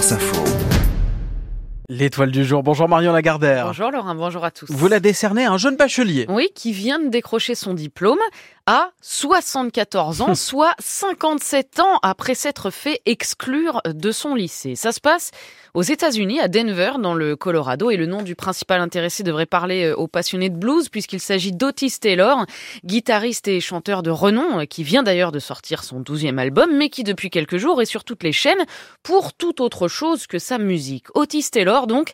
France Info. L'étoile du jour. Bonjour Marion Lagardère. Bonjour Laurent, bonjour à tous. Vous la décernez à un jeune bachelier. Oui, qui vient de décrocher son diplôme à 74 ans, soit 57 ans après s'être fait exclure de son lycée. Ça se passe aux États-Unis, à Denver, dans le Colorado, et le nom du principal intéressé devrait parler euh, aux passionnés de blues, puisqu'il s'agit d'Otis Taylor, guitariste et chanteur de renom, qui vient d'ailleurs de sortir son douzième album, mais qui depuis quelques jours est sur toutes les chaînes pour tout autre chose que sa musique. Otis Taylor, donc,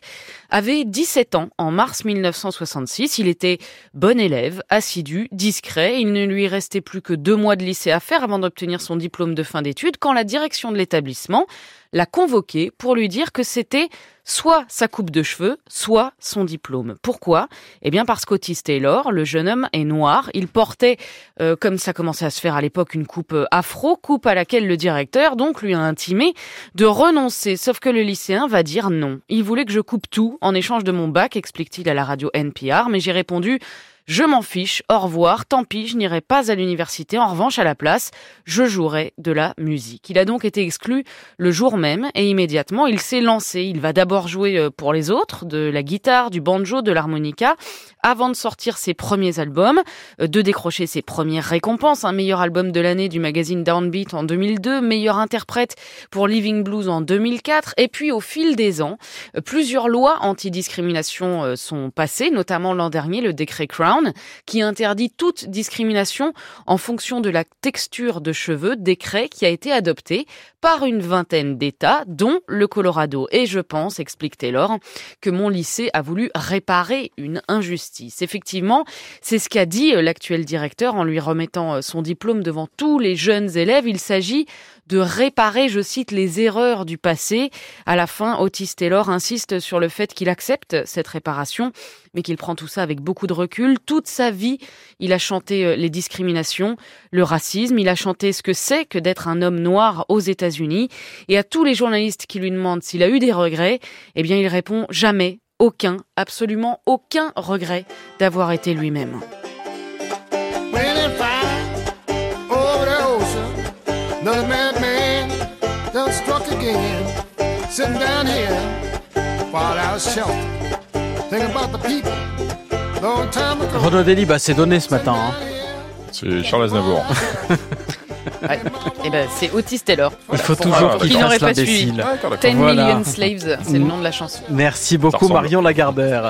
avait 17 ans en mars 1966. Il était bon élève, assidu, discret. Il ne lui restait plus que deux mois de lycée à faire avant d'obtenir son diplôme de fin d'études quand la direction de l'établissement l'a convoqué pour lui dire que c'était soit sa coupe de cheveux, soit son diplôme. Pourquoi? Eh bien parce qu'Otis Taylor, le jeune homme, est noir. Il portait, euh, comme ça commençait à se faire à l'époque, une coupe euh, afro, coupe à laquelle le directeur donc lui a intimé de renoncer. Sauf que le lycéen va dire non. Il voulait que je coupe tout en échange de mon bac, explique-t-il à la radio NPR, mais j'ai répondu je m'en fiche, au revoir, tant pis, je n'irai pas à l'université. En revanche, à la place, je jouerai de la musique. Il a donc été exclu le jour même et immédiatement, il s'est lancé. Il va d'abord jouer euh, pour les autres, de la guitare, du banjo, de l'harmonica, avant de sortir ses premiers albums, euh, de décrocher ses premières récompenses. Un meilleur album de l'année du magazine Downbeat en 2002, meilleur interprète pour Living Blues en 2004. Et puis, au fil des ans, euh, plusieurs lois antidiscrimination sont passées, notamment l'an dernier, le décret Crown qui interdit toute discrimination en fonction de la texture de cheveux, décret qui a été adopté par une vingtaine d'États, dont le Colorado. Et je pense, explique Taylor, que mon lycée a voulu réparer une injustice. Effectivement, c'est ce qu'a dit l'actuel directeur en lui remettant son diplôme devant tous les jeunes élèves. Il s'agit de réparer, je cite, les erreurs du passé. À la fin, Otis Taylor insiste sur le fait qu'il accepte cette réparation, mais qu'il prend tout ça avec beaucoup de recul. Toute sa vie, il a chanté euh, les discriminations, le racisme, il a chanté ce que c'est que d'être un homme noir aux États-Unis. Et à tous les journalistes qui lui demandent s'il a eu des regrets, eh bien, il répond jamais, aucun, absolument aucun regret d'avoir été lui-même. Renaud Deli, c'est donné ce matin. Hein. C'est Charles Aznavour. Ouais. Et ben c'est Otis Taylor. Il faut toujours qu'il n'aurait fasse pas suivi. l'imbécile. 10 Million Slaves, c'est le nom de la chanson. Merci beaucoup. Marion Lagardère.